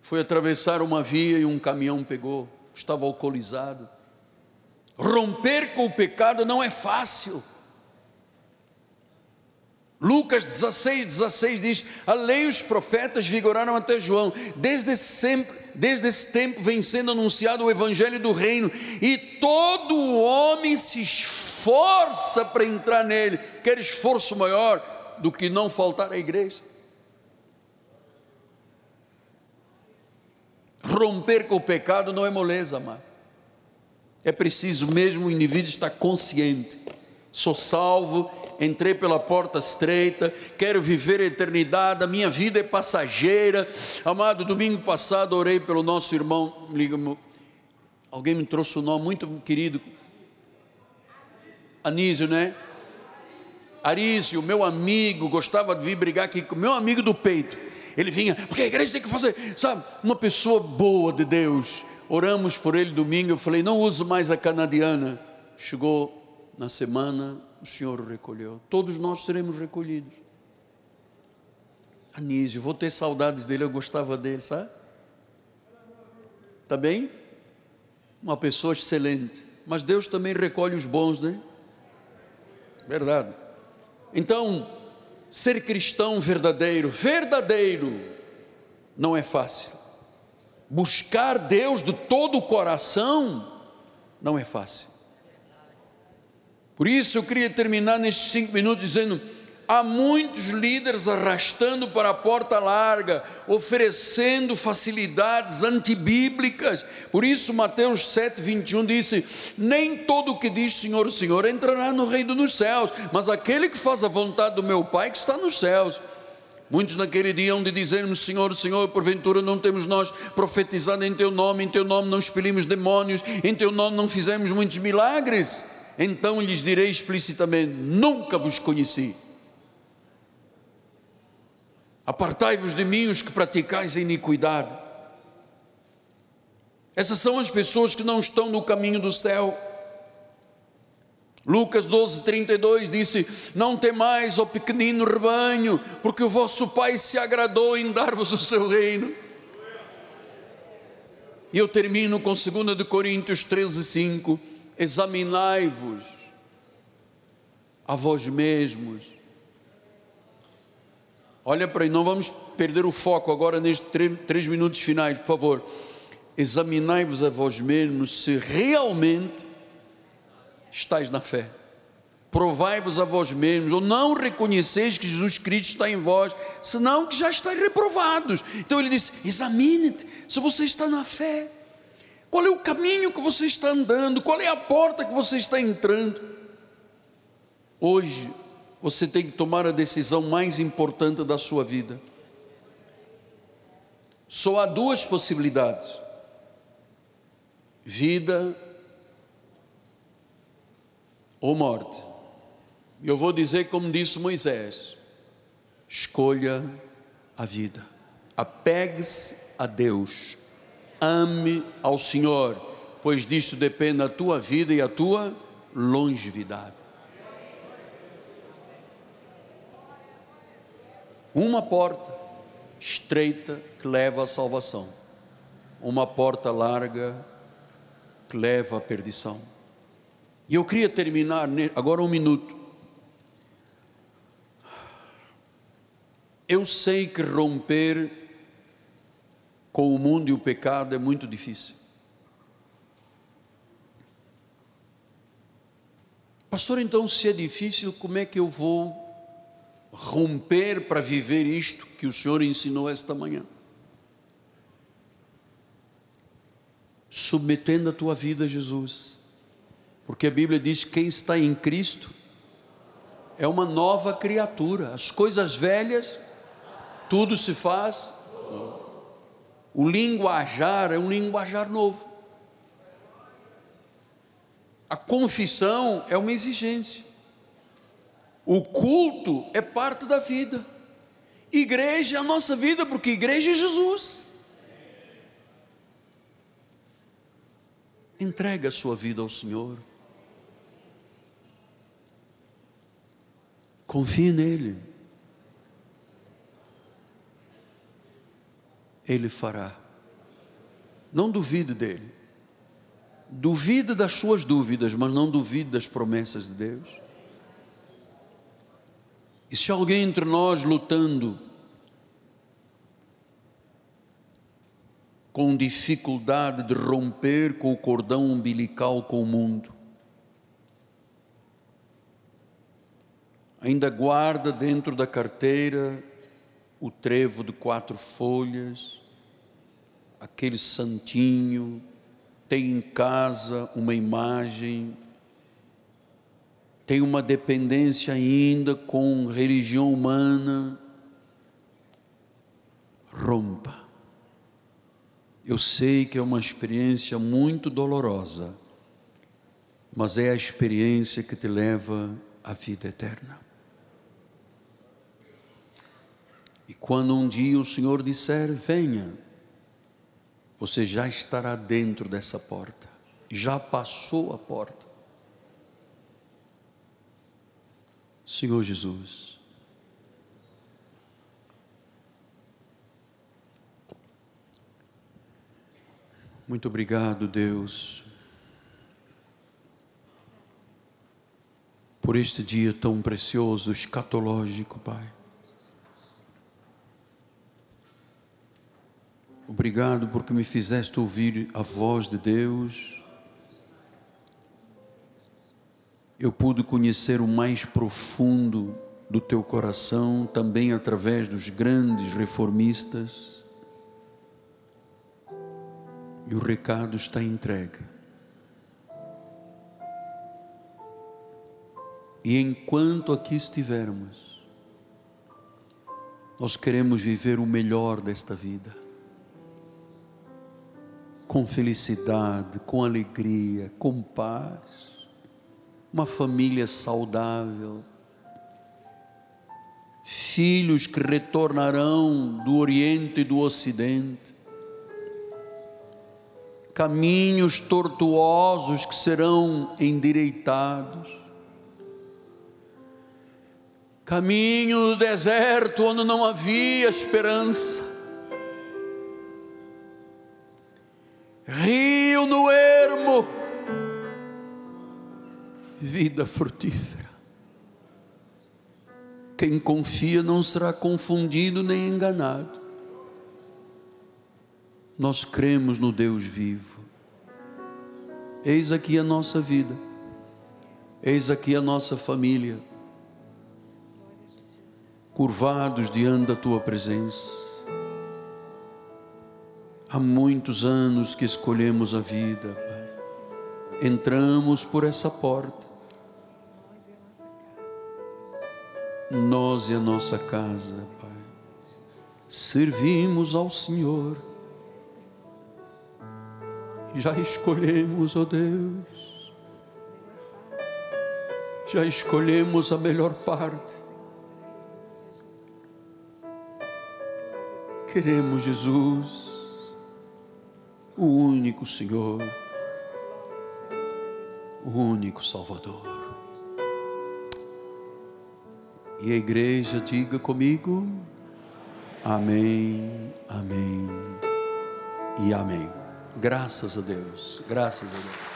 Foi atravessar uma via e um caminhão pegou, estava alcoolizado. Romper com o pecado não é fácil. Lucas 16, 16 diz: A lei e os profetas vigoraram até João, desde sempre, desde esse tempo vem sendo anunciado o evangelho do reino, e todo homem se esforça para entrar nele. Quer esforço maior do que não faltar à igreja? Romper com o pecado não é moleza, amado. É preciso mesmo o indivíduo estar consciente. Sou salvo entrei pela porta estreita, quero viver a eternidade, a minha vida é passageira. Amado, domingo passado orei pelo nosso irmão, alguém me trouxe um nome muito querido, Anísio, né? Arísio, meu amigo, gostava de vir brigar aqui com meu amigo do peito. Ele vinha, porque a igreja tem que fazer, sabe, uma pessoa boa de Deus. Oramos por ele domingo, eu falei, não uso mais a canadiana. Chegou na semana, o Senhor o recolheu. Todos nós seremos recolhidos. Anísio, vou ter saudades dele, eu gostava dele, sabe? Está bem? Uma pessoa excelente. Mas Deus também recolhe os bons, né? Verdade. Então, ser cristão verdadeiro, verdadeiro, não é fácil. Buscar Deus de todo o coração, não é fácil. Por isso eu queria terminar nestes cinco minutos dizendo: há muitos líderes arrastando para a porta larga, oferecendo facilidades antibíblicas. Por isso, Mateus 7, 21 disse: Nem todo o que diz Senhor, Senhor entrará no reino dos céus, mas aquele que faz a vontade do meu Pai que está nos céus. Muitos naquele dia hão de dizer-me: Senhor, Senhor, porventura não temos nós profetizado em Teu nome, em Teu nome não expelimos demónios, em Teu nome não fizemos muitos milagres então lhes direi explicitamente: Nunca vos conheci. Apartai-vos de mim os que praticais a iniquidade. Essas são as pessoas que não estão no caminho do céu. Lucas 12, 32 disse: Não temais, ó pequenino rebanho, porque o vosso Pai se agradou em dar-vos o seu reino. E eu termino com 2 Coríntios 13, 5 examinai-vos a vós mesmos. Olha para aí, não vamos perder o foco agora nestes três, minutos finais, por favor. Examinai-vos a vós mesmos se realmente estáis na fé. provai-vos a vós mesmos, ou não reconheceis que Jesus Cristo está em vós, senão que já estáis reprovados. Então ele diz: examine-te se você está na fé, qual é o caminho que você está andando, qual é a porta que você está entrando. Hoje, você tem que tomar a decisão mais importante da sua vida. Só há duas possibilidades: vida ou morte. Eu vou dizer como disse Moisés: escolha a vida, apegue-se a Deus, ame ao Senhor, pois disto depende a tua vida e a tua longevidade. Uma porta estreita que leva à salvação, uma porta larga que leva à perdição. E eu queria terminar agora um minuto Eu sei que romper com o mundo e o pecado é muito difícil. Pastor, então, se é difícil, como é que eu vou romper para viver isto que o Senhor ensinou esta manhã? Submetendo a tua vida a Jesus, porque a Bíblia diz: que quem está em Cristo é uma nova criatura, as coisas velhas tudo se faz. O linguajar é um linguajar novo. A confissão é uma exigência. O culto é parte da vida. Igreja é a nossa vida, porque igreja é Jesus. Entrega a sua vida ao Senhor. Confie nele. Ele fará. Não duvide dele. Duvide das suas dúvidas, mas não duvide das promessas de Deus. E se alguém entre nós lutando com dificuldade de romper com o cordão umbilical com o mundo, ainda guarda dentro da carteira o trevo de quatro folhas, aquele santinho, tem em casa uma imagem, tem uma dependência ainda com religião humana, rompa. Eu sei que é uma experiência muito dolorosa, mas é a experiência que te leva à vida eterna. E quando um dia o Senhor disser: Venha, você já estará dentro dessa porta, já passou a porta. Senhor Jesus, muito obrigado, Deus, por este dia tão precioso, escatológico, Pai. Obrigado porque me fizeste ouvir a voz de Deus. Eu pude conhecer o mais profundo do teu coração também através dos grandes reformistas. E o recado está entregue. E enquanto aqui estivermos, nós queremos viver o melhor desta vida com felicidade, com alegria, com paz, uma família saudável, filhos que retornarão do Oriente e do Ocidente, caminhos tortuosos que serão endireitados, caminho do deserto onde não havia esperança, vida frutífera. Quem confia não será confundido nem enganado. Nós cremos no Deus vivo. Eis aqui a nossa vida. Eis aqui a nossa família, curvados diante da tua presença. Há muitos anos que escolhemos a vida, Pai. Entramos por essa porta. Nós e a nossa casa, Pai. Servimos ao Senhor. Já escolhemos, ó oh Deus já escolhemos a melhor parte. Queremos Jesus, o único Senhor, o único Salvador. E a igreja diga comigo: Amém, Amém e Amém. Graças a Deus, graças a Deus.